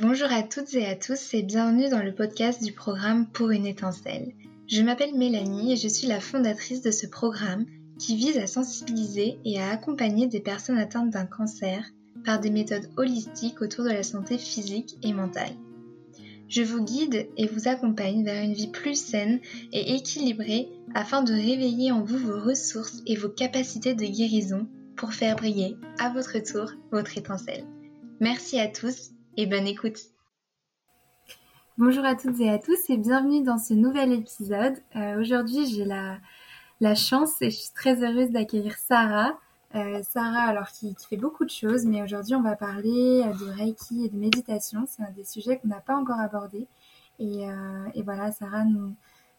Bonjour à toutes et à tous et bienvenue dans le podcast du programme Pour une étincelle. Je m'appelle Mélanie et je suis la fondatrice de ce programme qui vise à sensibiliser et à accompagner des personnes atteintes d'un cancer par des méthodes holistiques autour de la santé physique et mentale. Je vous guide et vous accompagne vers une vie plus saine et équilibrée afin de réveiller en vous vos ressources et vos capacités de guérison pour faire briller à votre tour votre étincelle. Merci à tous et bonne écoute. Bonjour à toutes et à tous et bienvenue dans ce nouvel épisode. Euh, aujourd'hui j'ai la, chance et je suis très heureuse d'accueillir Sarah. Euh, Sarah, alors qui, fait beaucoup de choses, mais aujourd'hui on va parler euh, de Reiki et de méditation. C'est un des sujets qu'on n'a pas encore abordé. Et, voilà, Sarah nous,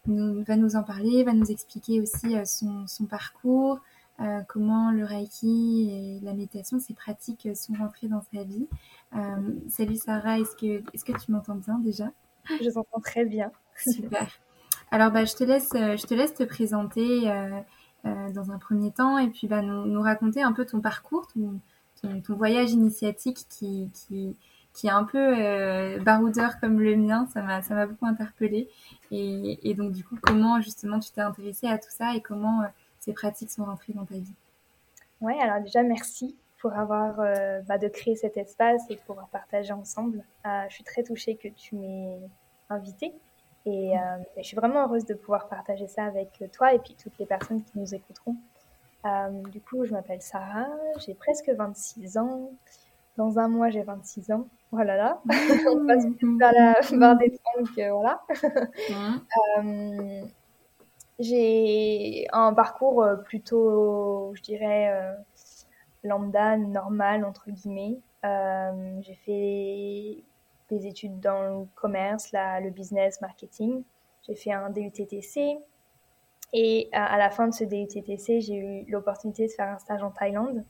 va nous en parler, va nous expliquer aussi son parcours, euh, comment le Reiki et la méditation, ces pratiques sont rentrées dans sa vie. Euh, salut Sarah, est-ce que, est-ce que tu m'entends bien déjà? Je t'entends très bien. Super. Alors bah, je, te laisse, euh, je te laisse te présenter dans un premier temps et puis bah, nous, raconter un peu ton parcours, ton, ton, voyage initiatique qui, qui, qui est un peu baroudeur comme le mien, ça m'a, ça m'a beaucoup interpellée. Et, et, donc du coup, comment justement tu t'es intéressée à tout ça et comment ces pratiques sont rentrées dans ta vie? Oui, alors déjà, merci pour avoir euh, bah, de créer cet espace et pour partager ensemble. Euh, je suis très touchée que tu m'aies invitée et, euh, je suis vraiment heureuse de pouvoir partager ça avec toi et puis toutes les personnes qui nous écouteront. du coup, je m'appelle Sarah, j'ai presque 26 ans. Dans un mois, j'ai 26 ans. Voilà, là. On passe par la barre des 30, voilà. J'ai un parcours euh, plutôt, je dirais, euh, lambda, normal, entre guillemets. Euh, j'ai fait des études dans le commerce, la, le business, marketing. J'ai fait un DUTTC. Et à, la fin de ce DUTTC, j'ai eu l'opportunité de faire un stage en Thaïlande.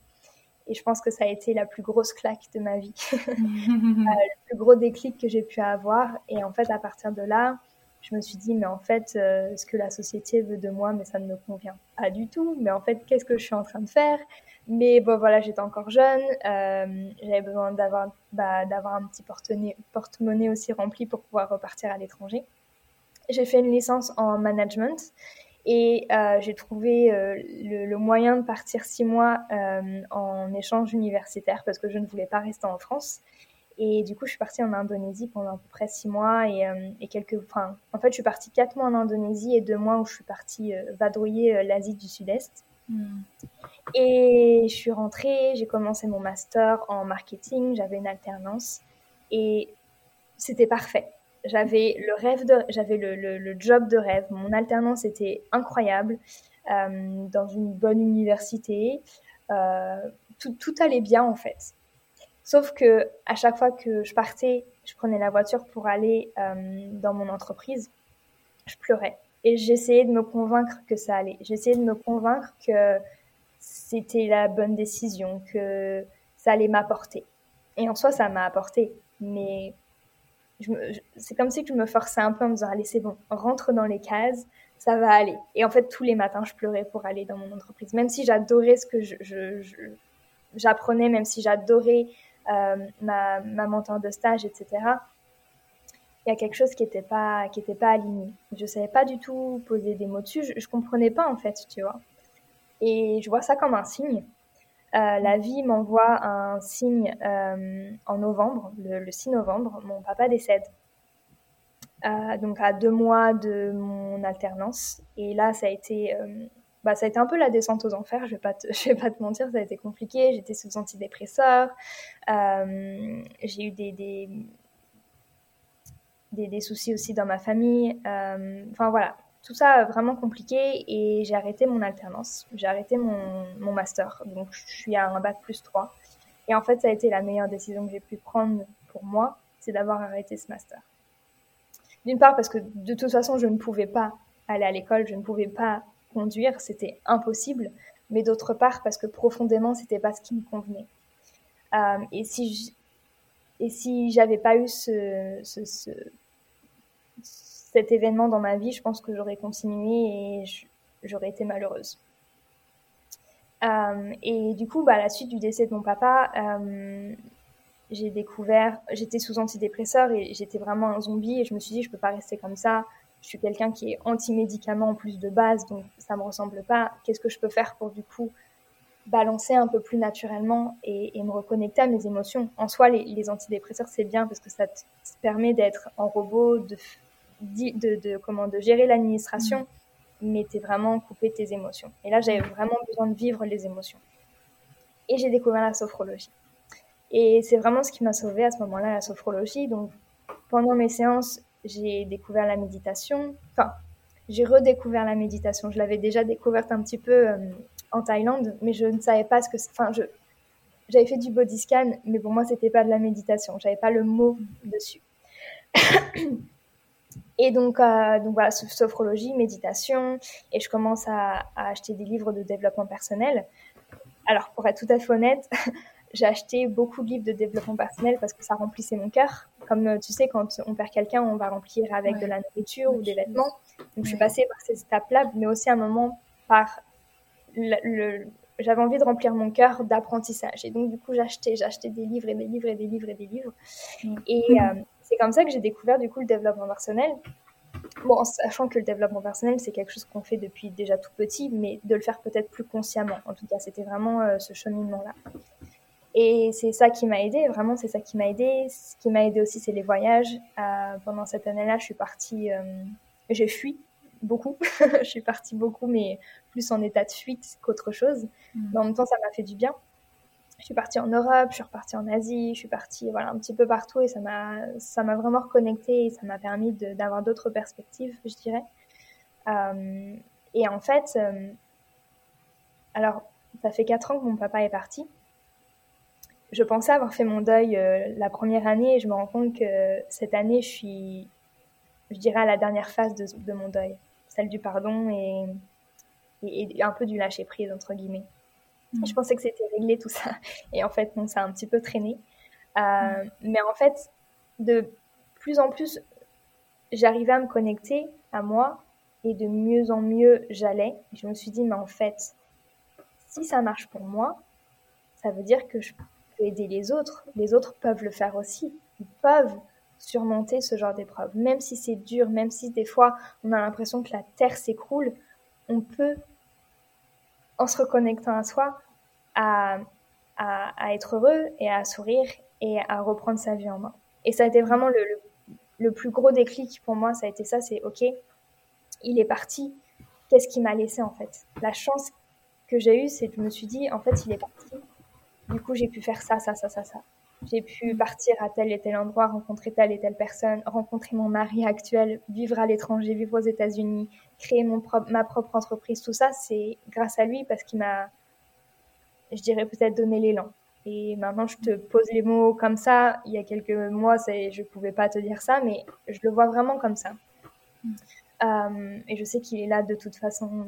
Et je pense que ça a été la plus grosse claque de ma vie. le plus gros déclic que j'ai pu avoir. Et en fait, à partir de là, je me suis dit, mais en fait, euh, ce que la société veut de moi, mais ça ne me convient pas du tout. Mais en fait, qu'est-ce que je suis en train de faire? Mais bon, voilà, j'étais encore jeune. Euh, j'avais besoin d'avoir bah, un petit porte-monnaie aussi rempli pour pouvoir repartir à l'étranger. J'ai fait une licence en management et euh, j'ai trouvé le, moyen de partir six mois en échange universitaire parce que je ne voulais pas rester en France. Et du coup, je suis partie en Indonésie pendant à peu près six mois et, euh, et quelques. Enfin, en fait, je suis partie quatre mois en Indonésie et deux mois où je suis partie euh, vadrouiller euh, l'Asie du Sud-Est. Hmm. Et je suis rentrée, j'ai commencé mon master en marketing, j'avais une alternance et c'était parfait. J'avais le rêve de, j'avais le, le, job de rêve. Mon alternance était incroyable dans une bonne université. tout, tout allait bien en fait. Sauf que à chaque fois que je partais, je prenais la voiture pour aller euh, dans mon entreprise, je pleurais. Et j'essayais de me convaincre que ça allait. J'essayais de me convaincre que c'était la bonne décision, que ça allait m'apporter. Et en soi, ça m'a apporté. Mais c'est comme si je me forçais un peu en me disant, allez, c'est bon, rentre dans les cases, ça va aller. Et en fait, tous les matins, je pleurais pour aller dans mon entreprise. Même si j'adorais ce que j'apprenais, même si j'adorais ma, ma mentor de stage, etc. Il y a quelque chose qui n'était pas, qui était pas aligné. Je savais pas du tout poser des mots dessus. Je, je comprenais pas en fait, tu vois. Et je vois ça comme un signe. Euh, la vie m'envoie un signe euh, en novembre, le, 6 novembre, mon papa décède. Euh, donc à deux mois de mon alternance. Et là, ça a été bah, ça a été un peu la descente aux enfers, je vais je vais pas te mentir, ça a été compliqué. J'étais sous antidépresseurs, euh, j'ai eu des, des, des, soucis aussi dans ma famille. Euh, enfin voilà, tout ça vraiment compliqué et j'ai arrêté mon alternance, j'ai arrêté mon, mon master, donc je suis à un bac plus 3. Et en fait, ça a été la meilleure décision que j'ai pu prendre pour moi, c'est d'avoir arrêté ce master. D'une part parce que de toute façon, je ne pouvais pas aller à l'école, je ne pouvais pas conduire, c'était impossible, mais d'autre part parce que profondément, c'était pas ce qui me convenait. Euh, et si si j'avais pas eu ce, ce, cet événement dans ma vie, je pense que j'aurais continué et j'aurais été malheureuse. Euh, et du coup, bah, à la suite du décès de mon papa, euh, j'ai découvert, j'étais sous antidépresseur et j'étais vraiment un zombie et je me suis dit, je peux pas rester comme ça. Je suis quelqu'un qui est anti-médicament en plus de base, donc ça me ressemble pas. Qu'est-ce que je peux faire pour du coup balancer un peu plus naturellement et, me reconnecter à mes émotions? En soi, les, antidépresseurs, c'est bien parce que ça te, permet d'être en robot, de, de, de, comment, de gérer l'administration, mm. mais tu es vraiment coupé de tes émotions. Et là, j'avais vraiment besoin de vivre les émotions. Et j'ai découvert la sophrologie. Et c'est vraiment ce qui m'a sauvée à ce moment-là, la sophrologie. Donc, pendant mes séances, j'ai découvert la méditation. Enfin, j'ai redécouvert la méditation. Je l'avais déjà découverte un petit peu euh, en Thaïlande, mais je ne savais pas ce que. Enfin, j'avais fait du body scan, mais pour moi c'était pas de la méditation. J'avais pas le mot dessus. et donc, euh, donc voilà, sophrologie, méditation, et je commence à, acheter des livres de développement personnel. Alors, pour être tout à fait honnête, j'ai acheté beaucoup de livres de développement personnel parce que ça remplissait mon cœur. Comme euh, tu sais, quand on perd quelqu'un, on va remplir avec de la nourriture ou des vêtements. Donc, je suis passée par ces étapes-là, mais aussi un moment par le, j'avais envie de remplir mon cœur d'apprentissage. Et donc, du coup, j'achetais, j'achetais des livres et des livres et des livres et des livres. Et euh, c'est comme ça que j'ai découvert, du coup, le développement personnel. Bon, en sachant que le développement personnel, c'est quelque chose qu'on fait depuis déjà tout petit, mais de le faire peut-être plus consciemment. En tout cas, c'était vraiment euh, ce cheminement-là. Et c'est ça qui m'a aidé, vraiment, c'est ça qui m'a aidé. Ce qui m'a aidé aussi, c'est les voyages. Euh, pendant cette année-là, je suis partie, j'ai fui beaucoup. je suis partie beaucoup, mais plus en état de fuite qu'autre chose. Mm. Mais en même temps, ça m'a fait du bien. Je suis partie en Europe, je suis repartie en Asie, je suis partie voilà, un petit peu partout et ça m'a, ça m'a vraiment reconnectée et ça m'a permis d'avoir d'autres perspectives, je dirais. Euh, et en fait, euh, alors, ça fait quatre ans que mon papa est parti. Je pensais avoir fait mon deuil euh, la première année et je me rends compte que cette année, je suis, je dirais, à la dernière phase de, de mon deuil celle du pardon et, et, un peu du lâcher prise, entre guillemets. Mm. Je pensais que c'était réglé tout ça. Et en fait, non, ça a un petit peu traîné. Euh, mm. Mais en fait, de plus en plus, j'arrivais à me connecter à moi et de mieux en mieux, j'allais. Je me suis dit, mais en fait, si ça marche pour moi, ça veut dire que je aider les autres. Les autres peuvent le faire aussi. Ils peuvent surmonter ce genre d'épreuve. Même si c'est dur, même si des fois on a l'impression que la terre s'écroule, on peut, en se reconnectant à soi, à, à, être heureux et à sourire et à reprendre sa vie en main. Et ça a été vraiment le, le, plus gros déclic pour moi, ça a été ça, c'est ok, il est parti, qu'est-ce qui m'a laissé en fait? La chance que j'ai eue, c'est que je me suis dit, en fait, il est parti, du coup j'ai pu faire ça, ça, ça, ça, ça. J'ai pu partir à tel et tel endroit, rencontrer telle et telle personne, rencontrer mon mari actuel, vivre à l'étranger, vivre aux États-Unis, créer mon ma propre entreprise. Tout ça, c'est grâce à lui parce qu'il m'a, je dirais peut-être donné l'élan. Et maintenant, je te pose les mots comme ça. Il y a quelques mois, je ne pouvais pas te dire ça, mais je le vois vraiment comme ça. Mm. Euh, et je sais qu'il est là de toute façon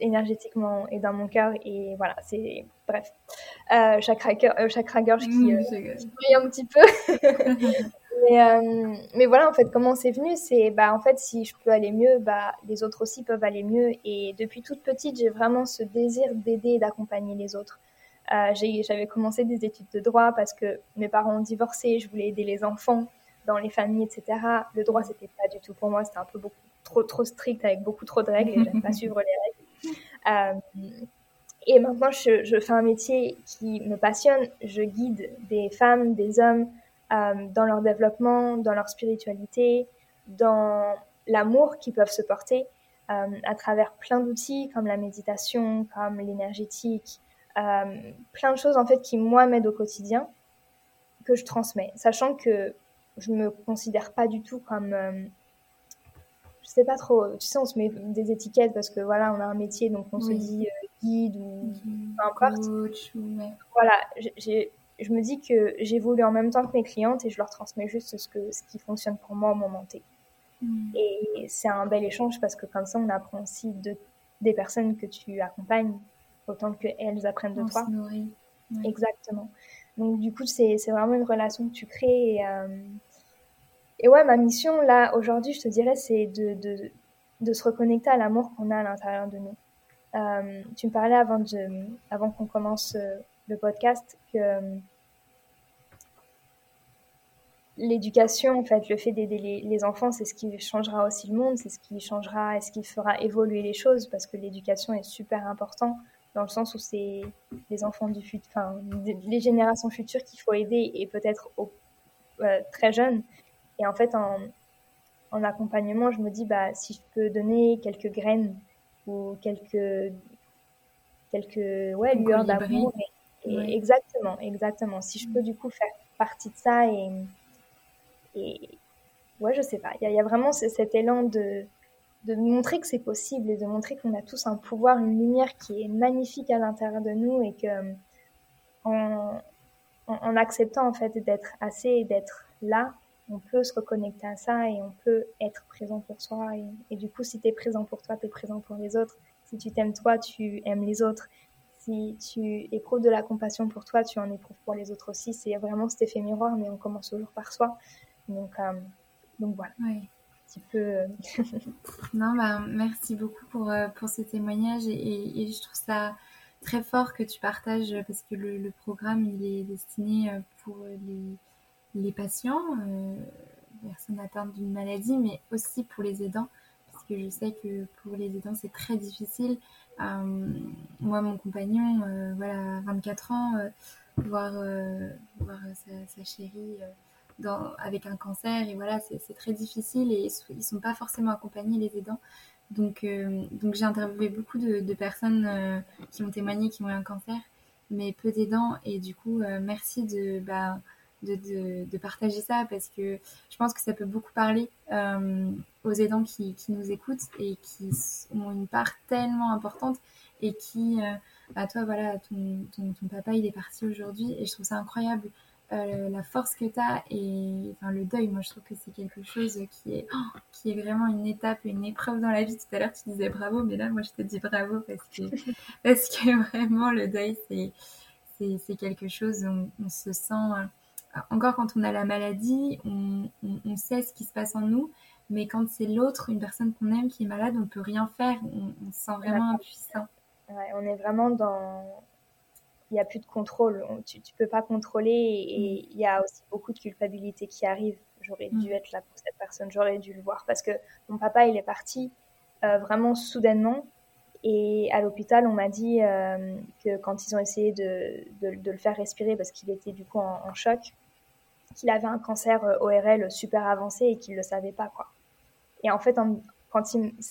énergétiquement et dans mon cœur. Et voilà, c'est bref. Euh, cracker, euh, chaque qui, mmh, euh, un petit peu. mais, euh, mais, voilà, en fait, comment c'est venu, c'est bah en fait, si je peux aller mieux, bah les autres aussi peuvent aller mieux. Et depuis toute petite, j'ai vraiment ce désir d'aider et d'accompagner les autres. Euh, j'avais commencé des études de droit parce que mes parents ont divorcé, je voulais aider les enfants dans les familles, etc. Le droit, c'était pas du tout pour moi, c'était un peu beaucoup trop trop strict avec beaucoup trop de règles et j'aime pas suivre les règles. Euh, et maintenant, je, fais un métier qui me passionne. Je guide des femmes, des hommes euh, dans leur développement, dans leur spiritualité, dans l'amour qu'ils peuvent se porter euh, à travers plein d'outils comme la méditation, comme l'énergétique, plein de choses en fait qui moi m'aident au quotidien que je transmets, sachant que je me considère pas du tout comme je sais pas trop. Tu sais, on se met des étiquettes parce que voilà, on a un métier, donc on se dit euh, guide ou mhm. peu importe. Voilà, je me dis que j'évolue en même temps que mes clientes et je leur transmets juste ce, que, ce qui fonctionne pour moi au moment T. Mhm. Et c'est un bel échange parce que comme ça, on apprend aussi de, des personnes que tu accompagnes autant qu'elles apprennent de toi. Exactement. Donc du coup, c'est vraiment une relation que tu crées et, euh, et ouais, ma mission là aujourd'hui, je te dirais, c'est de, de, se reconnecter à l'amour qu'on a à l'intérieur de nous. Euh, tu me parlais avant, avant qu'on commence euh, le podcast que l'éducation, en fait, le fait d'aider les, enfants, c'est ce qui changera aussi le monde, c'est ce qui changera et ce qui fera évoluer les choses, parce que l'éducation est super important dans le sens où c'est les enfants du futur, enfin, les générations futures qu'il faut aider et peut-être euh, très jeunes. Et en fait, en, en, accompagnement, je me dis, bah, si je peux donner quelques graines ou quelques, quelques ouais, lueurs d'amour. Exactement, exactement. Si je peux du coup faire partie de ça et, et ouais, je sais pas. Il y, y, a vraiment cet élan de, de montrer que c'est possible et de montrer qu'on a tous un pouvoir, une lumière qui est magnifique à l'intérieur de nous et que en, en, acceptant en fait d'être assez et d'être là, on peut se reconnecter à ça et on peut être présent pour soi. Et, et du coup, si tu es présent pour toi, tu es présent pour les autres. Si tu t'aimes toi, tu aimes les autres. Si tu éprouves de la compassion pour toi, tu en éprouves pour les autres aussi. C'est vraiment cet effet miroir, mais on commence toujours par soi. Donc, euh, donc voilà. Oui. Un petit peu. Euh, non, bah, merci beaucoup pour, euh, pour ce témoignage et, et, je trouve ça très fort que tu partages parce que le, le programme il est destiné pour les, les patients, euh, personnes atteintes d'une maladie, mais aussi pour les aidants parce que je sais que pour les aidants c'est très difficile euh, moi, mon compagnon, euh, voilà, 24 ans, euh, voir, voir sa, chérie dans, avec un cancer, et voilà, c'est très difficile et ils sont pas forcément accompagnés, les aidants. Donc, donc j'ai interviewé beaucoup de, personnes qui ont témoigné qui ont eu un cancer, mais peu d'aidants. Et du coup, merci de, bah, de, de, de, partager ça parce que je pense que ça peut beaucoup parler euh, aux aidants qui, qui, nous écoutent et qui ont une part tellement importante et qui, euh, bah toi voilà, ton, ton, ton, papa il est parti aujourd'hui et je trouve ça incroyable euh, la force que tu as et enfin, le deuil, moi je trouve que c'est quelque chose qui est, oh, qui est vraiment une étape, une épreuve dans la vie. Tout à l'heure tu disais bravo, mais là moi je te dis bravo parce que, parce que vraiment le deuil c'est, c'est, quelque chose, on, on se sent encore quand on a la maladie, on, sait ce qui se passe en nous, mais quand c'est l'autre, une personne qu'on aime qui est malade, on peut rien faire, on, se sent vraiment impuissant. on est vraiment dans... Il n'y a plus de contrôle, tu ne peux pas contrôler et mm. il y a aussi beaucoup de culpabilité qui arrive. J'aurais dû mm. être là pour cette personne, j'aurais dû le voir parce que mon papa, il est parti euh, vraiment soudainement. Et à l'hôpital, on m'a dit euh, que quand ils ont essayé de, le faire respirer parce qu'il était du coup en choc, qu'il avait un cancer euh, ORL super avancé et qu'il ne le savait pas, quoi. Et en fait, quand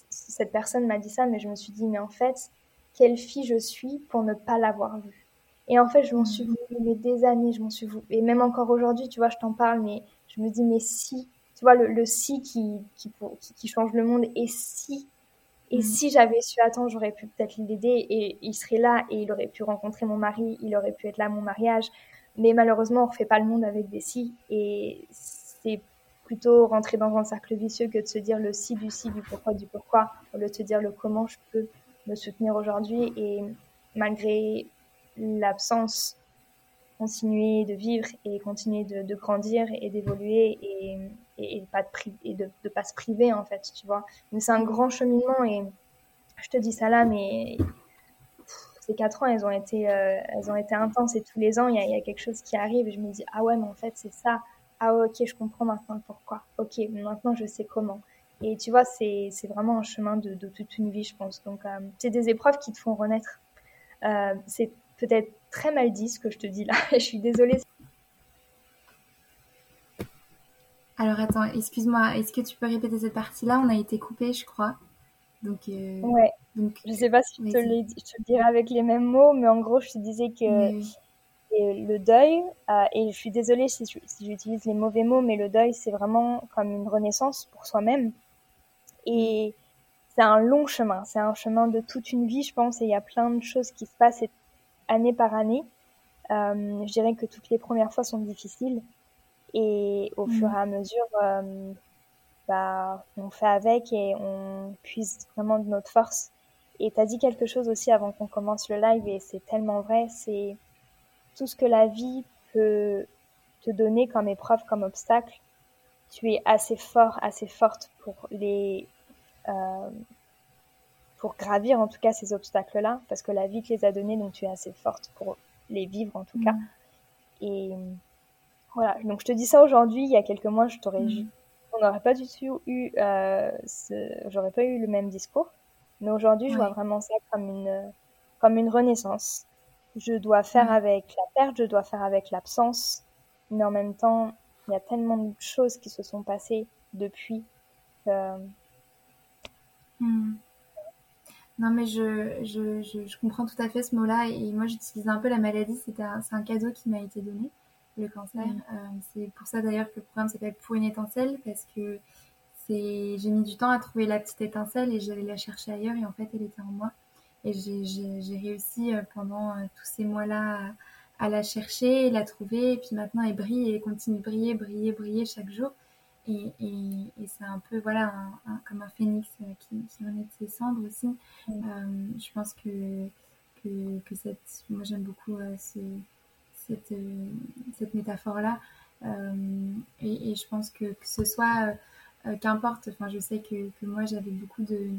cette personne m'a dit ça, mais je me suis dit, mais en fait, quelle fille je suis pour ne pas l'avoir vu. Et en fait, je m'en suis voulu des années, je m'en suis voulu. Et même encore aujourd'hui, tu vois, je t'en parle, mais je me dis, mais si, tu vois, le, si qui, qui, qui, change le monde, et si, et mm. si j'avais su attendre, j'aurais pu peut-être l'aider, et il serait là, et il aurait pu rencontrer mon mari, il aurait pu être là à mon mariage. Mais malheureusement, on refait pas le monde avec des si. Et c'est plutôt rentrer dans un cercle vicieux que de se dire le si du si, du pourquoi, du pourquoi, au lieu de se dire le comment je peux me soutenir aujourd'hui. Et malgré l'absence, continuer de vivre et continuer de, grandir et d'évoluer et, et, pas de, et de pas se priver, en fait, tu vois. Mais c'est un grand cheminement et je te dis ça là, mais ces quatre ans, elles ont été, euh, elles ont été intenses et tous les ans, il y, a, quelque chose qui arrive et je me dis ah ouais, mais en fait c'est ça. Ah ok, je comprends maintenant pourquoi. Ok, maintenant je sais comment. Et tu vois, c'est vraiment un chemin de, toute une vie, je pense. Donc euh, c'est des épreuves qui te font renaître. Euh, c'est peut-être très mal dit ce que je te dis là. je suis désolée. Alors attends, excuse-moi, est-ce que tu peux répéter cette partie-là? On a été coupé, je crois. Donc, ouais. Donc, je sais pas si je te, le, dirai avec les mêmes mots, mais en gros, je te disais que le deuil, euh, et je suis désolée si, j'utilise les mauvais mots, mais le deuil, c'est vraiment comme une renaissance pour soi-même. Et c'est un long chemin, c'est un chemin de toute une vie, je pense, et il y a plein de choses qui se passent année par année. Euh, je dirais que toutes les premières fois sont difficiles, et au fur et à mesure, euh, bah, on fait avec et on puise vraiment de notre force et tu as dit quelque chose aussi avant qu'on commence le live et c'est tellement vrai, c'est tout ce que la vie peut te donner comme épreuve, comme obstacle. Tu es assez fort, assez forte pour les euh, pour gravir en tout cas ces obstacles-là, parce que la vie te les a donnés, donc tu es assez forte pour les vivre en tout cas. Mm. Et voilà, donc je te dis ça aujourd'hui, il y a quelques mois, je t'aurais, mm. On n'aurait pas du tout eu, euh, j'aurais pas eu le même discours. Mais aujourd'hui, je vois vraiment ça comme une, comme une renaissance. Je dois faire avec la perte, je dois faire avec l'absence, mais en même temps, il y a tellement de choses qui se sont passées depuis. Mm. Non, mais je, je, je, comprends tout à fait ce mot-là. Et moi, j'utilise un peu la maladie. C'est un, un, cadeau qui m'a été donné, le cancer. Euh, c'est pour ça d'ailleurs que le programme s'appelle Pour une étincelle, parce que c'est j'ai mis du temps à trouver la petite étincelle et j'allais la chercher ailleurs. Et en fait, elle était en moi. Et j'ai réussi euh, pendant euh, tous ces mois-là à, à, la chercher, la trouver. Et puis maintenant, elle brille et continue de briller, briller, briller chaque jour. Et, et, c'est un peu voilà comme un phénix qui, qui renaît de ses cendres aussi. Euh, je pense que, que, que, cette, moi j'aime beaucoup euh, ce, cette, cette métaphore-là. Et, et, je pense que, que ce soit, qu'importe, enfin je sais que, que moi j'avais beaucoup de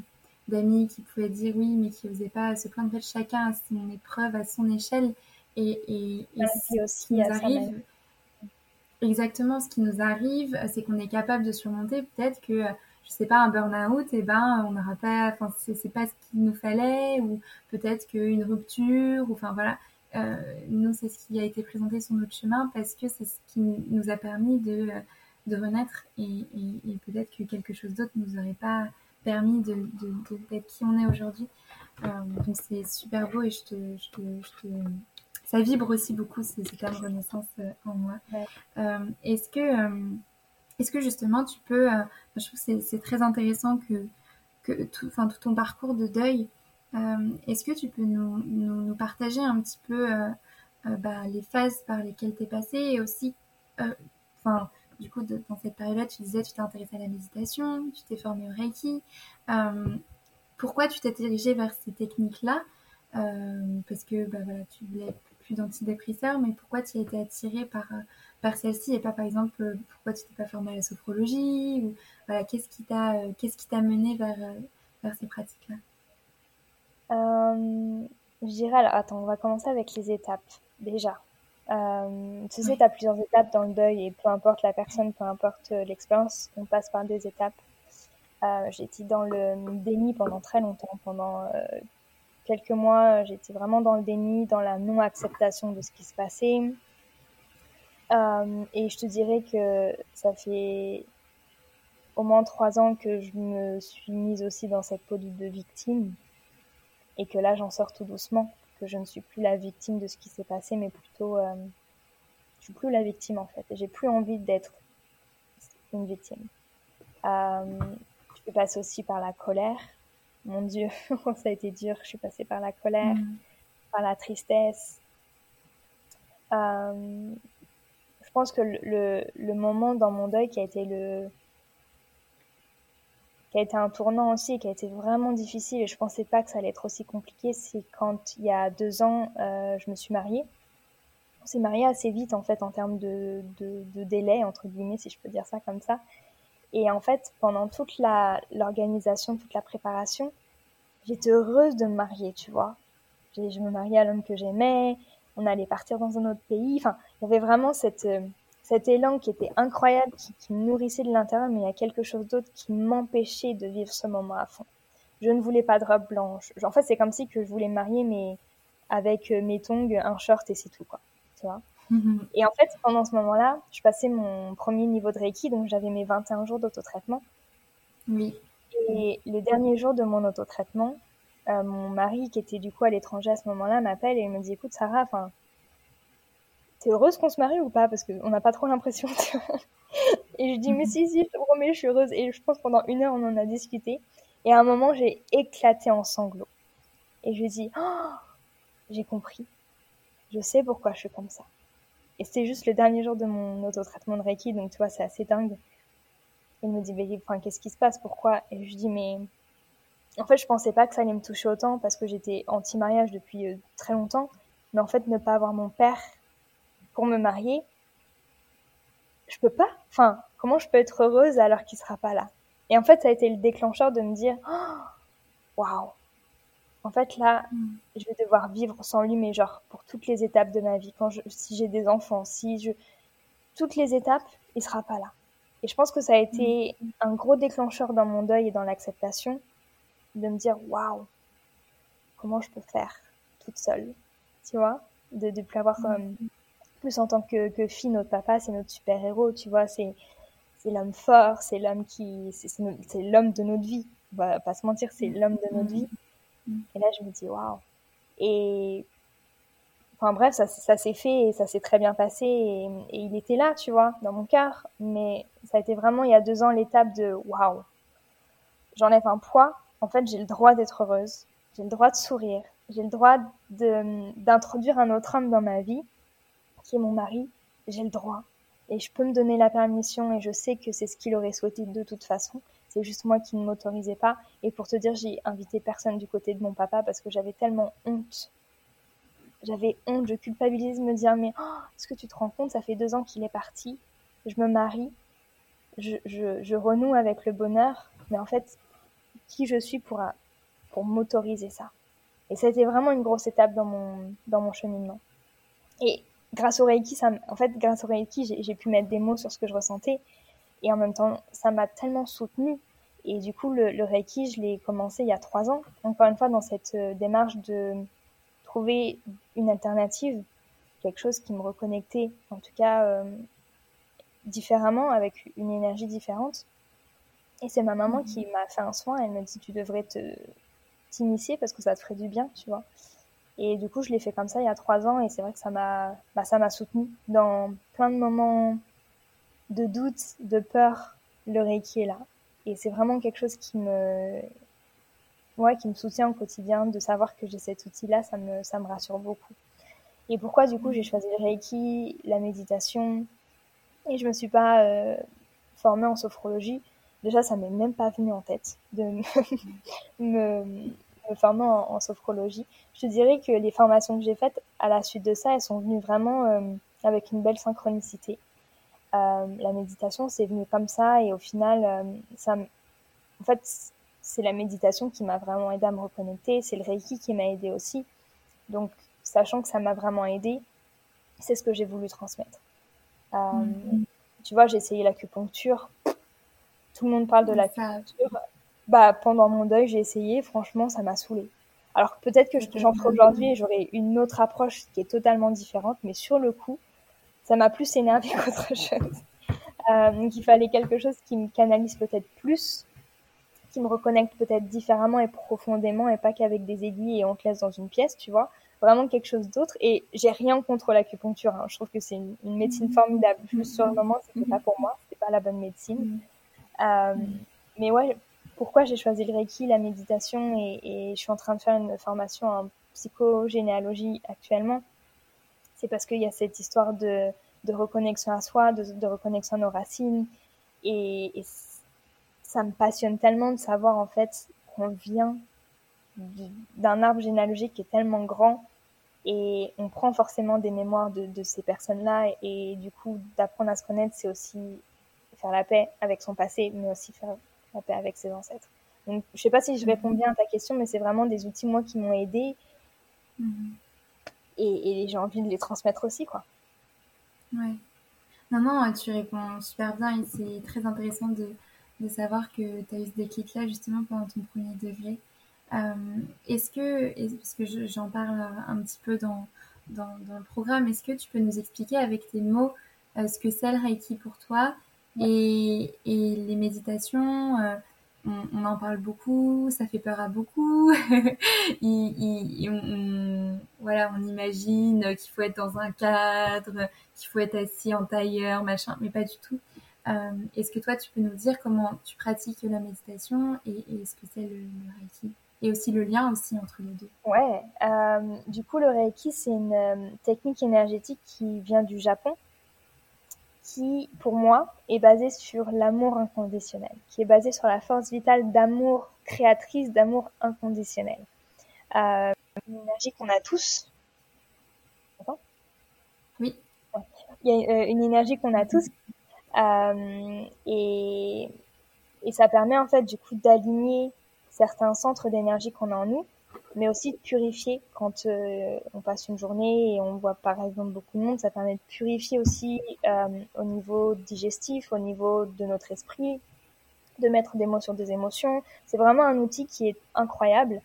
d'amis qui pouvaient dire oui, mais qui n'osaient pas se plaindre. En fait, chacun a son épreuve à son échelle. Et, et, et aussi, ce qui arrive, exactement ce qui nous arrive, c'est qu'on est capable de surmonter peut-être que je sais pas un burn-out et eh ben on n'aura pas enfin c'est pas ce qu'il nous fallait ou peut-être qu'une rupture ou enfin voilà euh, nous c'est ce qui a été présenté sur notre chemin parce que c'est ce qui nous a permis de de renaître et, et, et peut-être que quelque chose d'autre nous aurait pas permis de d'être qui on est aujourd'hui euh, donc c'est super beau et je te, je te, je te ça vibre aussi beaucoup ce, terme renaissance euh, en moi. Euh, est-ce que, euh, est-ce que justement tu peux, je trouve que c'est très intéressant que, que tout, tout ton parcours de deuil, est-ce que tu peux nous, partager un petit peu bah, les phases par lesquelles tu es passé et aussi, enfin, du coup, dans cette période-là, tu disais tu t'es intéressé à la méditation, tu t'es formé au Reiki. pourquoi tu t'es dirigé vers ces techniques-là? Parce que bah, voilà, tu voulais d'antidépresseurs, mais pourquoi tu as été attirée par, euh, par celle-ci et pas par exemple euh, pourquoi tu t'es pas formée à la sophrologie voilà qu'est-ce qui t'a euh, mené vers, vers ces pratiques-là? Je dirais alors attends on va commencer avec les étapes déjà. tu sais, tu as plusieurs étapes dans le deuil et peu importe la personne, peu importe l'expérience, on passe par des étapes. J'ai été dans le déni pendant très longtemps, pendant quelques mois, j'étais vraiment dans le déni, dans la non-acceptation de ce qui se passait. Euh, et je te dirais que ça fait au moins trois ans que je me suis mise aussi dans cette peau de victime et que là j'en sors tout doucement, que je ne suis plus la victime de ce qui s'est passé, mais plutôt euh, je suis plus la victime en fait. J'ai plus envie d'être une victime. Euh, je peux passer aussi par la colère, mon Dieu, ça a été dur. Je suis passée par la colère, mm. par la tristesse. Euh, je pense que le, le, moment dans mon deuil qui a été le qui a été un tournant aussi, qui a été vraiment difficile et je pensais pas que ça allait être aussi compliqué, c'est quand il y a deux ans, euh, je me suis mariée. On s'est marié assez vite en fait en termes de, de, de, délai entre guillemets, si je peux dire ça comme ça. Et en fait, pendant toute l'organisation, toute la préparation, j'étais heureuse de me marier, tu vois. Je me mariais à l'homme que j'aimais, on allait partir dans un autre pays. Enfin, il y avait vraiment cette, euh, cet élan qui était incroyable, qui, qui me nourrissait de l'intérieur, mais il y a quelque chose d'autre qui m'empêchait de vivre ce moment à fond. Je ne voulais pas de robe blanche. En fait, c'est comme si que je voulais me marier, mais avec euh, mes tongs, un short et c'est tout, quoi. Tu vois? Mhm. Et en fait, pendant ce moment-là, je passais mon premier niveau de Reiki, donc j'avais mes 21 jours d'autotraitement. Oui. Et le dernier jour de mon autotraitement, euh, mon mari, qui était du coup à l'étranger à ce moment-là, m'appelle et il me dit Écoute, Sarah, enfin, t'es heureuse qu'on se marie ou pas? Parce qu'on n'a pas trop l'impression. et je dis Mais si, si, je te promets, je suis heureuse. Et je pense pendant une heure, on en a discuté. Et à un moment, j'ai éclaté en sanglots. Et je lui dis oh, J'ai compris. Je sais pourquoi je suis comme ça. Et c'était juste le dernier jour de mon auto-traitement de Reiki, donc tu vois, c'est assez dingue. Il me dit, mais enfin, qu'est-ce qui se passe? Pourquoi? Et je dis, mais en fait, je pensais pas que ça allait me toucher autant parce que j'étais anti-mariage depuis euh, très longtemps. Mais en fait, ne pas avoir mon père pour me marier, je peux pas. Enfin, comment je peux être heureuse alors qu'il sera pas là? Et en fait, ça a été le déclencheur de me dire, waouh, en fait, là, mm. je vais devoir vivre sans lui, mais genre pour toutes les étapes de ma vie. Quand je, si j'ai des enfants, si je, toutes les étapes, il sera pas là. Et je pense que ça a été un gros déclencheur dans mon deuil et dans l'acceptation de me dire waouh, comment je peux faire toute seule, tu vois, de ne plus avoir comme plus en tant que, que fille, notre papa, c'est notre super héros, tu vois, c'est c'est l'homme fort, c'est l'homme qui, c'est l'homme de notre vie. On va pas se mentir, c'est l'homme de notre vie. Et là, je me dis waouh. Et enfin bref, ça, ça s'est fait et ça s'est très bien passé et, et, il était là, tu vois, dans mon cœur. Mais ça a été vraiment il y a deux ans l'étape de waouh. J'enlève un poids. En fait, j'ai le droit d'être heureuse. J'ai le droit de sourire. J'ai le droit d'introduire un autre homme dans ma vie, qui est mon mari. J'ai le droit. Et je peux me donner la permission et je sais que c'est ce qu'il aurait souhaité de toute façon. C'est juste moi qui ne m'autorisais pas. Et pour te dire, j'ai invité personne du côté de mon papa parce que j'avais tellement honte. J'avais honte, je culpabilise me dire, mais oh, est-ce que tu te rends compte, ça fait deux ans qu'il est parti. Je me marie, je, je, je renoue avec le bonheur. Mais en fait, qui je suis pour, pour m'autoriser ça? Et ça a été vraiment une grosse étape dans mon, dans mon cheminement. Et grâce au Reiki, ça, en fait, grâce au Reiki, j'ai pu mettre des mots sur ce que je ressentais. Et en même temps, ça m'a tellement soutenue. Et du coup, le, Reiki, je l'ai commencé il y a trois ans. Encore une fois, dans cette euh, démarche de trouver une alternative, quelque chose qui me reconnectait, en tout cas, euh, différemment, avec une énergie différente. Et c'est ma maman qui m'a fait un soin. Elle me dit, tu devrais te t'initier parce que ça te ferait du bien, tu vois. Et du coup, je l'ai fait comme ça il y a trois ans et c'est vrai que ça m'a, bah, ça m'a soutenu dans plein de moments de doute, de peur. Le Reiki est là. Et c'est vraiment quelque chose qui me, ouais, qui me soutient au quotidien de savoir que j'ai cet outil-là, ça me, ça me rassure beaucoup. Et pourquoi du coup j'ai choisi le Reiki, la méditation? Et je me suis pas euh, formée en sophrologie. Déjà, ça m'est même pas venu en tête de me, former en, sophrologie. Je te dirais que les formations que j'ai faites à la suite de ça, elles sont venues vraiment euh, avec une belle synchronicité. Euh, la méditation, c'est venu comme ça et au final, euh, ça, en fait, c'est la méditation qui m'a vraiment aidé à me reconnecter. C'est le Reiki qui m'a aidé aussi. Donc, sachant que ça m'a vraiment aidé, c'est ce que j'ai voulu transmettre. Mm-hmm. Tu vois, j'ai essayé l'acupuncture. Tout le monde parle de l'acupuncture bah, pendant mon deuil, j'ai essayé. Franchement, ça m'a saoulée. Alors peut-être que j'en ferai aujourd'hui et j'aurai une autre approche qui est totalement différente, mais sur le coup, ça m'a plus énervé qu'autre chose. Euh, donc il fallait quelque chose qui me canalise peut-être plus, qui me reconnecte peut-être différemment et profondément et pas qu'avec des aiguilles et on te laisse dans une pièce, tu vois. Vraiment quelque chose d'autre. Et j'ai rien contre l'acupuncture. Hein. Je trouve que c'est une, médecine mm-hmm. formidable. Juste sur le moment, c'était pas pour moi. C'était pas la bonne médecine. Euh, mais ouais, pourquoi j'ai choisi le Reiki, la méditation et, je suis en train de faire une formation en psychogénéalogie actuellement. C'est parce qu'il y a cette histoire de, de reconnexion à soi, de, de, reconnexion à nos racines. Et, ça me passionne tellement de savoir en fait qu'on vient d'un arbre généalogique qui est tellement grand et on prend forcément des mémoires de, ces personnes-là et, du coup d'apprendre à se connaître c'est aussi faire la paix avec son passé mais aussi faire la paix avec ses ancêtres. Donc, je sais pas si je réponds bien à ta question, mais c'est vraiment des outils, moi, qui m'ont aidé. Mhm. Et, j'ai envie de les transmettre aussi, quoi. Ouais. Non, non, tu réponds super bien et c'est très intéressant de, de savoir que tu as eu ce déclic-là, justement, pendant ton premier degré. Euh, est-ce que, parce que j'en parle un petit peu dans, dans, dans, le programme, est-ce que tu peux nous expliquer avec tes mots euh, ce que c'est le Reiki pour toi et, les méditations, euh, on, en parle beaucoup, ça fait peur à beaucoup. on, voilà, on imagine qu'il faut être dans un cadre, qu'il faut être assis en tailleur, machin, mais pas du tout. Euh, Est-ce que toi, tu peux nous dire comment tu pratiques la méditation et, et ce que c'est le, Reiki? Et aussi le lien aussi entre les deux Ouais, euh, du coup, le Reiki, c'est une technique énergétique qui vient du Japon qui, pour moi, est basé sur l'amour inconditionnel, qui est basé sur la force vitale d'amour créatrice, d'amour inconditionnel. Euh, une énergie qu'on a tous. Oui. Il y a euh, une énergie qu'on a tous. Euh, et, et ça permet en fait du coup d'aligner certains centres d'énergie qu'on a en nous mais aussi de purifier quand on passe une journée et on voit par exemple beaucoup de monde. Ça permet de purifier aussi au niveau digestif, au niveau de notre esprit, de mettre des mots sur des émotions. C'est vraiment un outil qui est incroyable,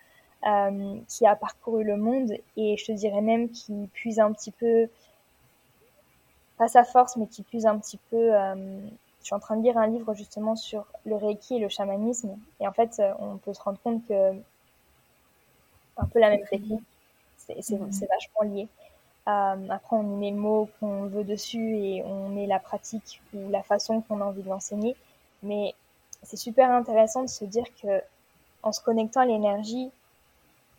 euh, qui a parcouru le monde et je te dirais même qui puise un petit peu, pas sa force, mais qui puise un petit peu. Euh, je suis en train de lire un livre justement sur le Reiki et le chamanisme et en fait euh, on peut se rendre compte que un peu la même technique, c'est mhm. vachement lié. après, on met le mot qu'on veut dessus et on met la pratique ou la façon qu'on a envie de l'enseigner. Mais c'est super intéressant de se dire que en se connectant à l'énergie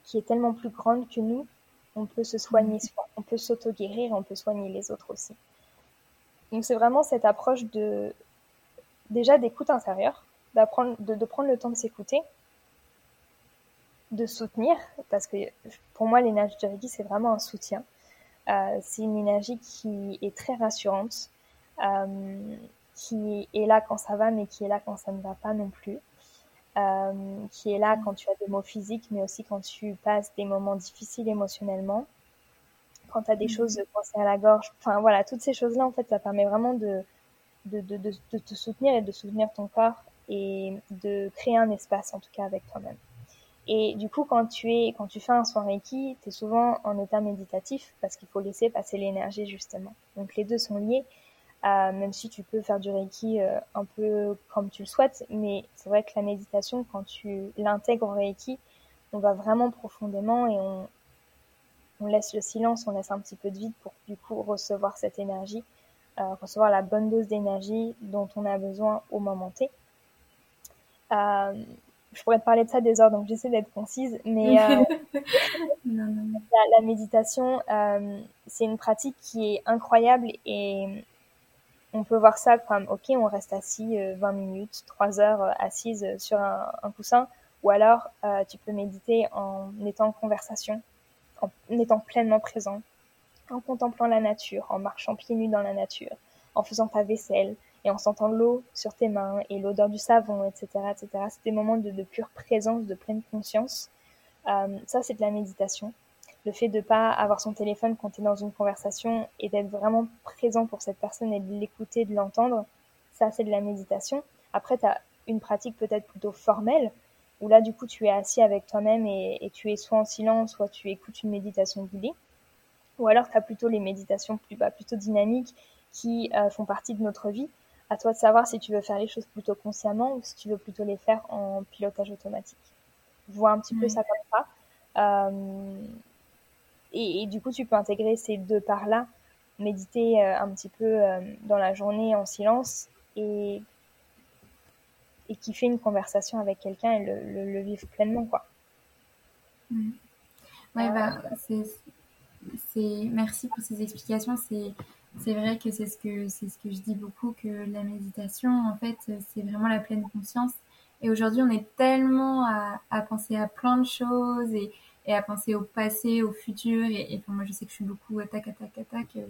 qui est tellement plus grande que nous, on peut se soigner soi, on peut s'auto-guérir, on peut soigner les autres aussi. Donc c'est vraiment cette approche de déjà d'écoute intérieure, d'apprendre, de, prendre le temps de s'écouter, de soutenir, parce que pour moi l'énergie de Reiki c'est vraiment un soutien. Euh, c'est une énergie qui est très rassurante. Euh, qui est là quand ça va, mais qui est là quand ça ne va pas non plus. Euh, qui est là quand tu as des mots physiques, mais aussi quand tu passes des moments difficiles émotionnellement, quand tu as des mm. choses coincées à la gorge. Enfin voilà, toutes ces choses-là, en fait, ça permet vraiment de, de, de, de, de te soutenir et de soutenir ton corps et de créer un espace, en tout cas, avec toi-même. Et du coup, quand tu es, quand tu fais un soin Reiki, tu es souvent en état méditatif parce qu'il faut laisser passer l'énergie justement. Donc les deux sont liés même si tu peux faire du Reiki euh, un peu comme tu le souhaites. Mais c'est vrai que la méditation, quand tu l'intègres au Reiki, on va vraiment profondément et on, laisse le silence, on laisse un petit peu de vide pour du coup recevoir cette énergie, euh, recevoir la bonne dose d'énergie dont on a besoin au moment T. Euh, je pourrais te parler de ça des heures, donc j'essaie d'être concise, mais euh, La, la, méditation, euh, c'est une pratique qui est incroyable et on peut voir ça comme, ok, on reste assis 20 euh, minutes, 3 heures assise sur un, coussin, ou alors tu peux méditer en étant en conversation, en étant pleinement présent, en contemplant la nature, en marchant pieds nus dans la nature, en faisant ta vaisselle et en sentant l'eau sur tes mains et l'odeur du savon, etc., etc. C'est des moments de, pure présence, de pleine conscience. ça, c'est de la méditation le fait de pas avoir son téléphone quand tu es dans une conversation et d'être vraiment présent pour cette personne et de l'écouter, de l'entendre, ça c'est de la méditation. Après, tu as une pratique peut-être plutôt formelle, où là du coup tu es assis avec toi-même et, tu es soit en silence, soit tu écoutes une méditation guidée. Ou alors tu as plutôt les méditations bah, plutôt dynamiques qui euh, font partie de notre vie. À toi de savoir si tu veux faire les choses plutôt consciemment ou si tu veux plutôt les faire en pilotage automatique. Vois un petit peu ça comme ça. Euh, et, du coup, tu peux intégrer ces deux parts-là, méditer euh, un petit peu euh, dans la journée en silence et, et kiffer une conversation avec quelqu'un et le, le, vivre pleinement, quoi. Mm. Ouais, bah, c'est, merci pour ces explications. C'est, c'est vrai que c'est ce que c'est ce que je dis beaucoup que la méditation, en fait, c'est vraiment la pleine conscience. Et aujourd'hui, on est tellement à, à penser à plein de choses et, et à penser au passé, au futur. Et, et moi, je sais que je suis beaucoup attaque, attaque, attaque euh,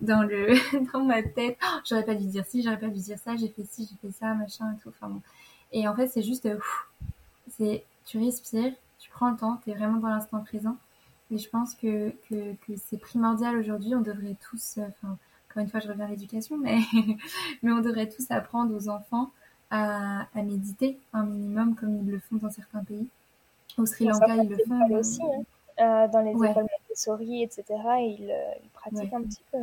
dans le dans ma tête. Oh, j'aurais pas dû dire ci, j'aurais pas dû dire ça, j'ai fait ci, j'ai fait ça, machin et tout. Enfin bon. Et en fait, c'est juste, euh, c'est tu respires, tu prends le temps, tu es vraiment dans l'instant présent. Et je pense que, que, que c'est primordial aujourd'hui. On devrait tous, euh, enfin, encore une fois, je reviens à l'éducation, mais, mais on devrait tous apprendre aux enfants à, à méditer un minimum comme ils le font dans certains pays. Au Sri Lanka, ils le font. aussi, hein. euh, dans les ouais. écoles Montessori, etc. Ils, euh, ils pratiquent un petit peu.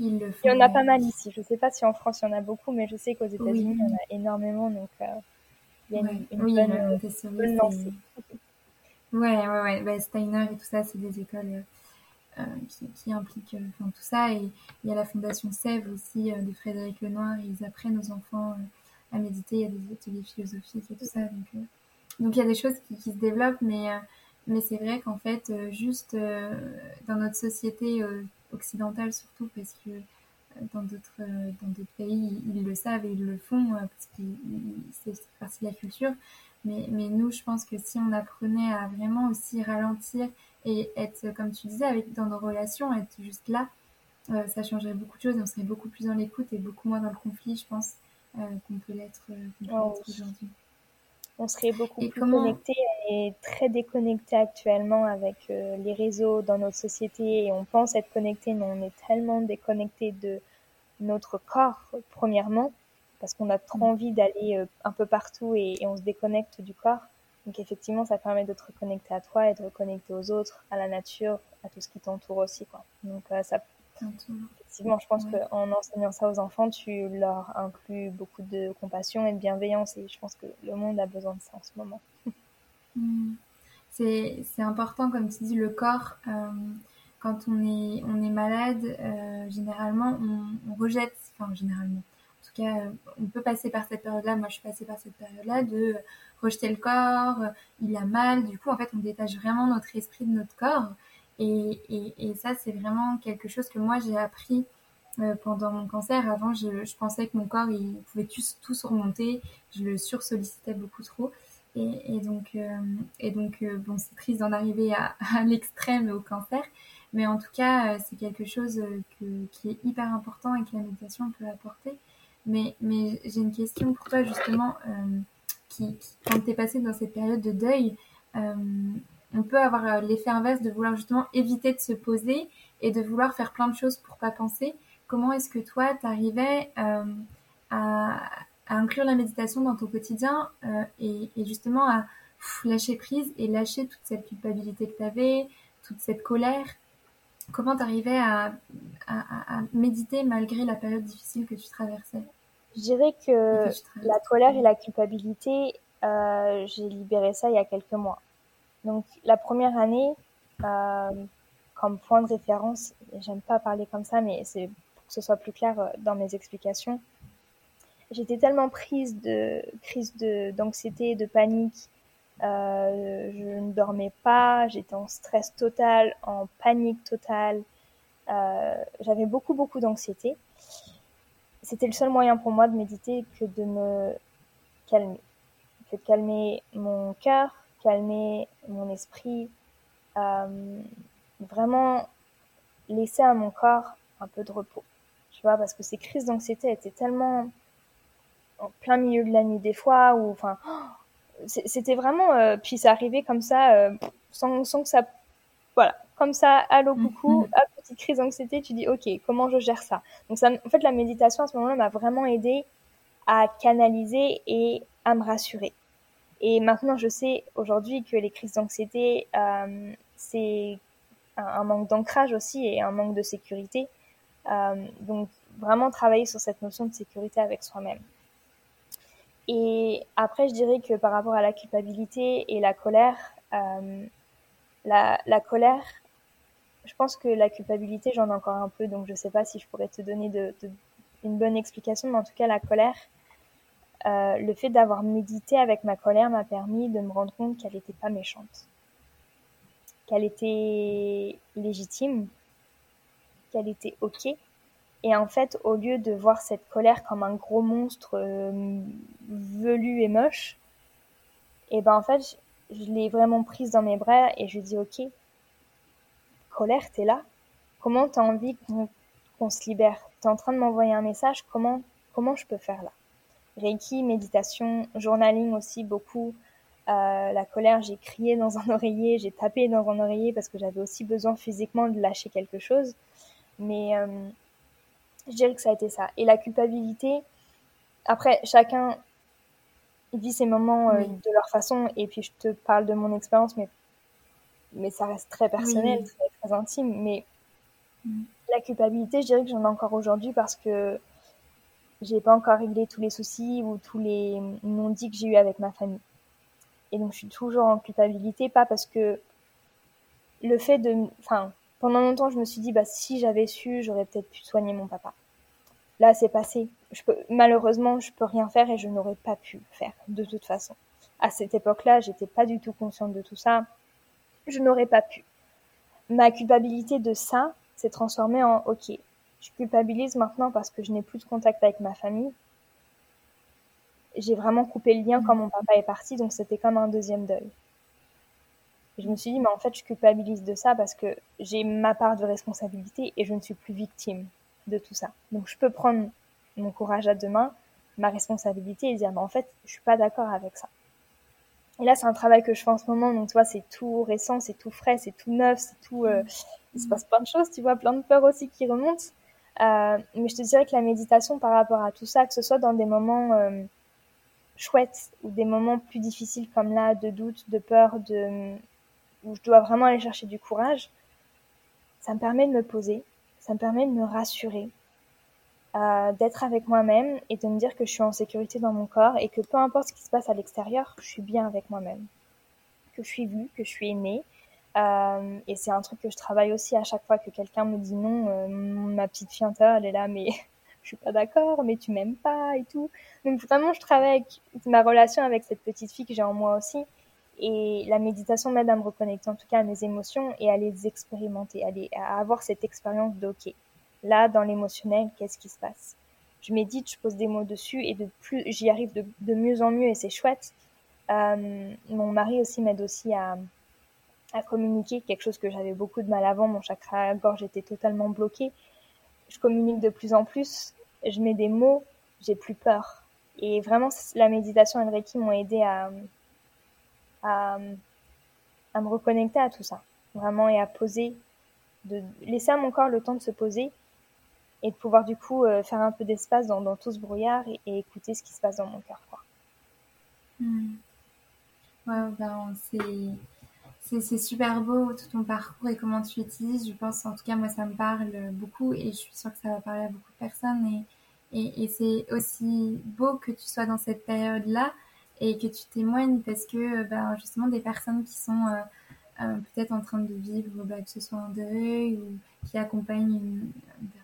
Ils le font, il y en a pas mal ici. Je ne sais pas si en France il y en a beaucoup, mais je sais qu'aux États-Unis il y en a énormément. Donc euh, il y a une, une oui, bonne, bonne lancée. Ouais, ouais, ouais. Bah, Steiner et tout ça, c'est des écoles euh, qui, qui, impliquent enfin, tout ça. Et il y a la fondation Sève aussi de Frédéric Lenoir. Ils apprennent aux enfants à méditer. Il y a des ateliers philosophiques et tout ça. Donc, donc il y a des choses qui, se développent, mais, euh, mais c'est vrai qu'en fait, euh, juste euh, dans notre société occidentale surtout, parce que dans d'autres dans pays, ils le savent et ils le font, parce que c'est partie de la culture. Mais, mais nous, je pense que si on apprenait à vraiment aussi ralentir et être, comme tu disais, avec, dans nos relations, être juste là, ça changerait beaucoup de choses et on serait beaucoup plus dans l'écoute et beaucoup moins dans le conflit, je pense, qu'on peut l'être oh, aujourd'hui. on serait beaucoup plus connecté. et très déconnecté actuellement avec euh, les réseaux dans notre société et on pense être connecté, mais on est tellement déconnecté de notre corps, premièrement, parce qu'on a trop mm. envie d'aller euh, un peu partout et, on se déconnecte du corps. Donc effectivement, ça permet de te reconnecter à toi et de reconnecter aux autres, à la nature, à tout ce qui t'entoure aussi. Quoi. Donc euh, ça, effectivement, je pense qu'en enseignant ça aux enfants, tu leur inclus beaucoup de compassion et de bienveillance et je pense que le monde a besoin de ça en ce moment. Mm. C'est important, comme tu dis, le corps. Euh, quand on est, on est malade, généralement, on, on rejette, enfin généralement, tout cas, on peut passer par cette période-là. Moi, je suis passée par cette période-là de rejeter le corps, il a mal. Du coup, en fait, on détache vraiment notre esprit de notre corps. Et, et, ça, c'est vraiment quelque chose que moi, j'ai appris euh, pendant mon cancer. Avant, je, je, pensais que mon corps, il pouvait tout, tout surmonter. Je le sursollicitais beaucoup trop. Et, et donc, euh, et donc euh, bon, c'est triste d'en arriver à, à l'extrême au cancer. Mais en tout cas, c'est quelque chose que, qui est hyper important et que la méditation peut apporter. Mais, mais j'ai une question pour toi justement, euh, qui, quand tu es passé dans cette période de deuil, euh, on peut avoir euh, l'effet inverse de vouloir justement éviter de se poser et de vouloir faire plein de choses pour pas penser. Comment est-ce que toi, tu arrivais à, à, inclure la méditation dans ton quotidien et, justement à lâcher prise et lâcher toute cette culpabilité que tu avais, toute cette colère? Comment t'arrivais à, à, à, méditer malgré la période difficile que tu traversais? Je dirais que, la colère et la culpabilité, euh, j'ai libéré ça il y a quelques mois. Donc la première année, euh, comme point de référence, j'aime pas parler comme ça, mais c'est pour que ce soit plus clair euh, dans mes explications. J'étais tellement prise de crise de d'anxiété, de panique, euh, je ne dormais pas, j'étais en stress total, en panique totale. Euh, j'avais beaucoup, beaucoup d'anxiété. C'était le seul moyen pour moi de méditer que de me calmer. Que de calmer mon cœur, calmer mon esprit. Euh, vraiment laisser à mon corps un peu de repos. Tu vois, parce que ces crises d'anxiété étaient tellement en plein milieu de la nuit des fois, ou enfin, c'était vraiment euh, puis c'est arrivé comme ça euh, sans, sans, que ça voilà comme ça allô mm, coucou mm. hop crise d'anxiété tu dis ok comment je gère ça? Donc ça en fait la méditation à ce moment-là m'a vraiment aidé à canaliser et à me rassurer. Et maintenant je sais aujourd'hui que les crises d'anxiété euh, c'est un, manque d'ancrage aussi et un manque de sécurité. Euh, donc vraiment travailler sur cette notion de sécurité avec soi-même. Et après, je dirais que par rapport à la culpabilité et la colère, euh, la, colère, je pense que la culpabilité, j'en ai encore un peu, donc je ne sais pas si je pourrais te donner une bonne explication, mais en tout cas, la colère, euh, le fait d'avoir médité avec ma colère m'a permis de me rendre compte qu'elle n'était pas méchante, qu'elle était légitime, qu'elle était OK, et en fait, au lieu de voir cette colère comme un gros monstre euh, velu et moche, et eh ben en fait, je, l'ai vraiment prise dans mes bras et je dis ok, colère, t'es là. Comment t'as envie qu'on se libère? T'es en train de m'envoyer un message. Comment comment je peux faire là? Reiki, méditation, journaling aussi beaucoup. Euh, la colère, j'ai crié dans un oreiller, j'ai tapé dans un oreiller parce que j'avais aussi besoin physiquement de lâcher quelque chose. Mais euh, je dirais que ça a été ça. Et la culpabilité, après, chacun vit ses moments euh, de leur façon. Et puis, je te parle de mon expérience, mais, mais ça reste très personnel, très, très, intime. Mais la culpabilité, je dirais que j'en ai encore aujourd'hui parce que j'ai pas encore réglé tous les soucis ou tous les non-dits que j'ai eu avec ma famille. Et donc, je suis toujours en culpabilité, pas parce que le fait de, enfin, pendant longtemps, je me suis dit, bah, si j'avais su, j'aurais peut-être pu soigner mon papa. Là, c'est passé. Je peux, malheureusement, je peux rien faire et je n'aurais pas pu faire, de toute façon. À cette époque-là, j'étais pas du tout consciente de tout ça. Je n'aurais pas pu. Ma culpabilité de ça s'est transformée en, ok, je culpabilise maintenant parce que je n'ai plus de contact avec ma famille. J'ai vraiment coupé le lien quand mon papa est parti, donc c'était comme un deuxième deuil je me suis dit, mais en fait, je culpabilise de ça parce que j'ai ma part de responsabilité et je ne suis plus victime de tout ça. Donc, je peux prendre mon courage à deux mains, ma responsabilité et dire, mais en fait, je suis pas d'accord avec ça. Et là, c'est un travail que je fais en ce moment. Donc, tu vois, c'est tout récent, c'est tout frais, c'est tout neuf, c'est tout. Euh, il se passe plein de choses, tu vois, plein de peurs aussi qui remontent. Euh, mais je te dirais que la méditation, par rapport à tout ça, que ce soit dans des moments euh, chouettes ou des moments plus difficiles comme là, de doute, de peur, de où je dois vraiment aller chercher du courage, ça me permet de me poser, ça me permet de me rassurer, euh, d'être avec moi-même et de me dire que je suis en sécurité dans mon corps et que peu importe ce qui se passe à l'extérieur, je suis bien avec moi-même, que je suis vue, que je suis aimée. Euh, et c'est un truc que je travaille aussi à chaque fois que quelqu'un me dit non, euh, ma petite intérieure, elle est là, mais je suis pas d'accord, mais tu m'aimes pas et tout. Donc vraiment, je travaille avec ma relation avec cette petite fille que j'ai en moi aussi. Et la méditation m'aide à me reconnecter en tout cas à mes émotions et à les expérimenter, à, à avoir cette expérience de Là, dans l'émotionnel, qu'est-ce qui se passe? Je médite, je pose des mots dessus et de plus, j'y arrive de, mieux en mieux et c'est chouette. Euh, mon mari aussi m'aide aussi à, à communiquer, quelque chose que j'avais beaucoup de mal avant. Mon chakra gorge était totalement bloqué. Je communique de plus en plus. Je mets des mots, j'ai plus peur. Et vraiment, la méditation et le Reiki m'ont aidé à, à, à me reconnecter à tout ça. Vraiment, et à poser, de laisser à mon corps le temps de se poser et de pouvoir du coup euh, faire un peu d'espace dans, tout ce brouillard et, écouter ce qui se passe dans mon cœur. Quoi. Ouais, ben, c'est super beau tout ton parcours et comment tu utilises. Je pense, en tout cas, moi, ça me parle beaucoup et je suis sûre que ça va parler à beaucoup de personnes. Et, et, c'est aussi beau que tu sois dans cette période-là et que tu témoignes parce que ben, justement des personnes qui sont euh, euh, peut-être en train de vivre, bah, que ce soit un deuil ou qui accompagnent une,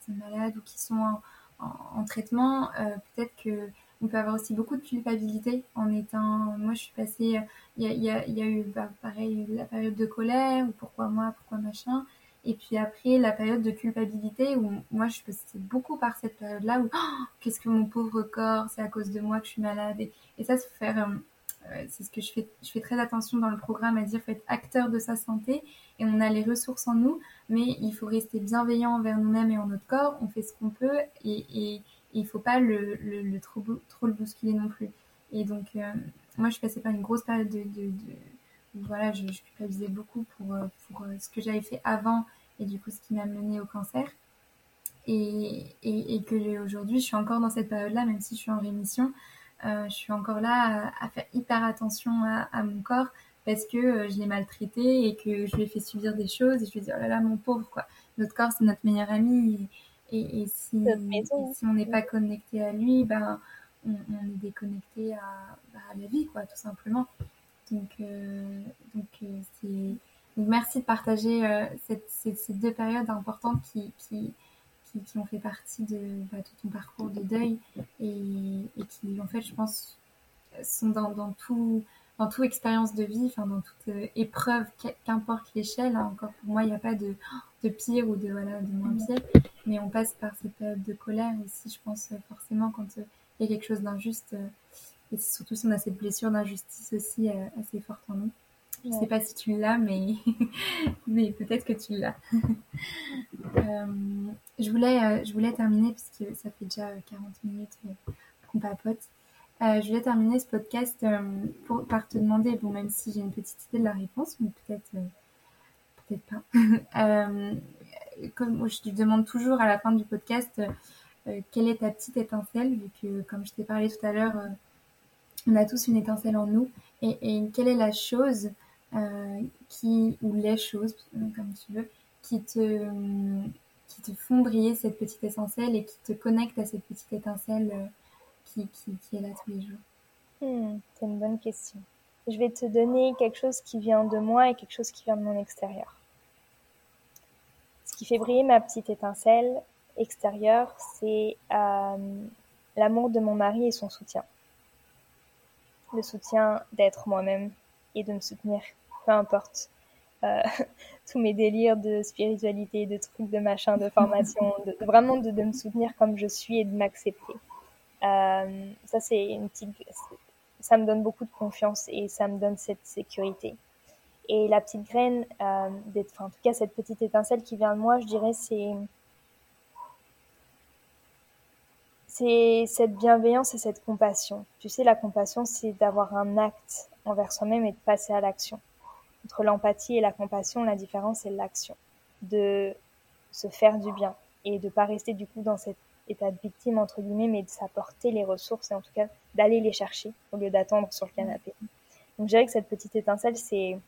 personne malade ou qui sont en, traitement, euh, peut-être que on peut avoir aussi beaucoup de culpabilité en étant. Moi, je suis passée. Il y a, eu, bah, pareil, la période de colère, ou pourquoi moi, pourquoi machin. Et puis après, la période de culpabilité, où moi, je passais beaucoup par cette période-là, où oh, qu'est-ce que mon pauvre corps, c'est à cause de moi que je suis malade. Et, et ça, se faire. Euh, c'est ce que je fais, je fais très attention dans le programme à dire faut être acteur de sa santé et on a les ressources en nous, mais il faut rester bienveillant envers nous-mêmes et en notre corps. On fait ce qu'on peut et, il faut pas le, trop, le bousculer non plus. Et donc, euh, moi, je suis passée par une grosse période de, voilà, je, je culpabilisais beaucoup pour, euh, pour ce que j'avais fait avant et du coup ce qui m'a mené au cancer. Et, et, et que aujourd'hui, je suis encore dans cette période-là, même si je suis en rémission. Euh, je suis encore là à, faire hyper attention à, mon corps parce que euh, je l'ai maltraité et que je lui ai fait subir des choses et je lui ai dit oh là là mon pauvre quoi. Notre corps c'est notre meilleur ami et, et, si, si, on n'est pas connecté à lui ben on, est déconnecté à, bah, à, la vie quoi tout simplement. Donc euh, donc c'est donc merci de partager cette, ces, ces, deux périodes importantes qui, qui qui, ont fait partie de, bah, ton parcours de deuil et, qui, en fait, je pense, sont dans, dans tout dans toute expérience de vie, enfin dans toute euh, épreuve, qu'importe l'échelle. Hein, encore pour moi, il n'y a pas de, de pire ou de voilà de moins pire, mais on passe par cette période de colère aussi, je pense forcément quand euh, il y a quelque chose d'injuste, euh, et surtout si on a cette blessure d'injustice aussi assez forte en nous. Je sais pas si tu l'as, mais, mais peut-être que tu l'as. euh, je, voulais, euh, je voulais terminer, puisque ça fait déjà 40 minutes qu'on papote. Euh, je voulais terminer ce podcast euh, pour, par te demander, bon, même si j'ai une petite idée de la réponse, mais peut-être euh, peut-être pas. comme je te demande toujours à la fin du podcast, quelle est ta petite étincelle, vu que, comme je t'ai parlé tout à l'heure, on a tous une étincelle en nous. Et, et quelle est la chose euh, qui, ou les choses, comme tu veux, qui te, qui te font briller cette petite étincelle et qui te connectent à cette petite étincelle euh, qui, qui, est là tous les jours hmm, C'est une bonne question. Je vais te donner quelque chose qui vient de moi et quelque chose qui vient de mon extérieur. Ce qui fait briller ma petite étincelle extérieure, c'est euh, l'amour de mon mari et son soutien. Le soutien d'être moi-même et de me soutenir peu importe euh, tous mes délires de spiritualité, de trucs, de machin, de formation, de, vraiment de, me soutenir comme je suis et de m'accepter. Euh, ça, c'est une petite, ça me donne beaucoup de confiance et ça me donne cette sécurité. Et la petite graine, euh, en tout cas cette petite étincelle qui vient de moi, je dirais, c'est c'est cette bienveillance et cette compassion. Tu sais, la compassion, c'est d'avoir un acte envers soi-même et de passer à l'action. Entre l'empathie et la compassion, la différence, c'est l'action. De se faire du bien et de pas rester du coup dans cet état de victime, entre guillemets, mais de s'apporter les ressources et en tout cas d'aller les chercher au lieu d'attendre sur le canapé. Donc je dirais que cette petite étincelle, c'est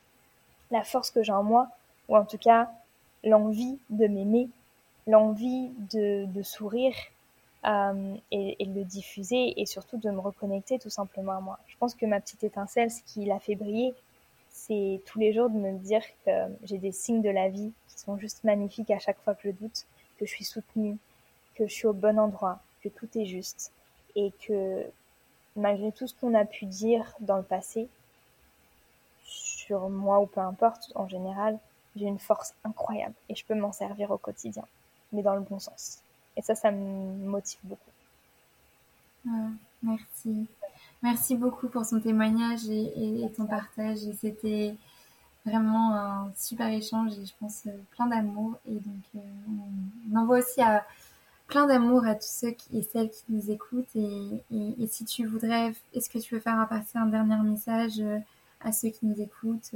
la force que j'ai en moi, ou en tout cas l'envie de m'aimer, l'envie de sourire, euh, et, et, le diffuser et surtout de me reconnecter tout simplement à moi. Je pense que ma petite étincelle, ce qui l'a fait briller, c'est tous les jours de me dire que j'ai des signes de la vie qui sont juste magnifiques à chaque fois que je doute, que je suis soutenue, que je suis au bon endroit, que tout est juste et que malgré tout ce qu'on a pu dire dans le passé, sur moi ou peu importe, en général, j'ai une force incroyable et je peux m'en servir au quotidien, mais dans le bon sens. Et ça, ça me motive beaucoup. merci. Merci beaucoup pour son témoignage et, ton partage. Et c'était vraiment un super échange et je pense euh, plein d'amour. Et donc, euh, on envoie aussi à plein d'amour à tous ceux qui, et celles qui nous écoutent. Et, et, si tu voudrais, est-ce que tu veux faire passer un dernier message euh, à ceux qui nous écoutent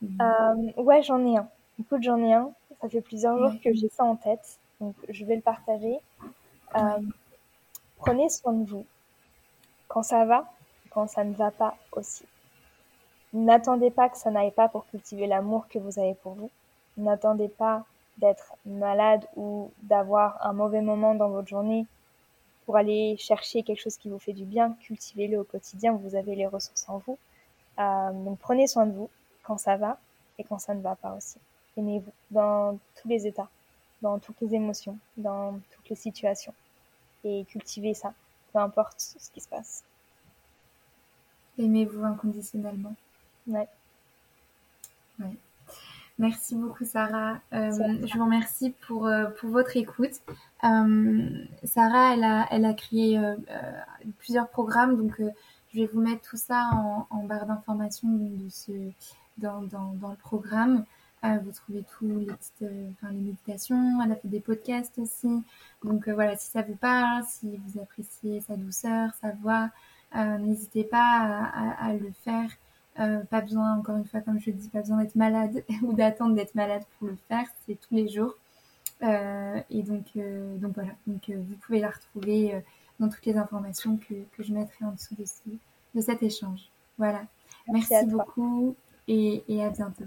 Ouais, j'en ai un. Écoute, j'en ai un. Ça fait plusieurs jours que j'ai ça en tête. Donc, je vais le partager. Euh, prenez soin de vous quand ça va, quand ça ne va pas aussi. N'attendez pas que ça n'aille pas pour cultiver l'amour que vous avez pour vous. N'attendez pas d'être malade ou d'avoir un mauvais moment dans votre journée pour aller chercher quelque chose qui vous fait du bien. Cultivez-le au quotidien, vous avez les ressources en vous. Euh, donc prenez soin de vous quand ça va et quand ça ne va pas aussi. Aimez-vous dans tous les états dans toutes les émotions, dans toutes les situations. Et cultiver ça, peu importe ce qui se passe. Aimez-vous inconditionnellement? Ouais. ouais. Merci beaucoup Sarah. Euh, je vous remercie pour, euh, pour votre écoute. Euh, Sarah, elle a, elle a créé plusieurs programmes, donc je vais vous mettre tout ça en, en barre d'information de ce, dans, dans, dans, le programme. Euh, vous trouvez tous les petites, euh, enfin, les méditations. Elle a fait des podcasts aussi. Donc euh, voilà, si ça vous parle, si vous appréciez sa douceur, sa voix, n'hésitez pas à, le faire. pas besoin, encore une fois, comme je le dis, pas besoin d'être malade ou d'attendre d'être malade pour le faire. C'est tous les jours. et donc, donc voilà. Donc vous pouvez la retrouver dans toutes les informations que, que je mettrai en dessous de, de cet échange. Voilà. Merci, beaucoup et, et à bientôt.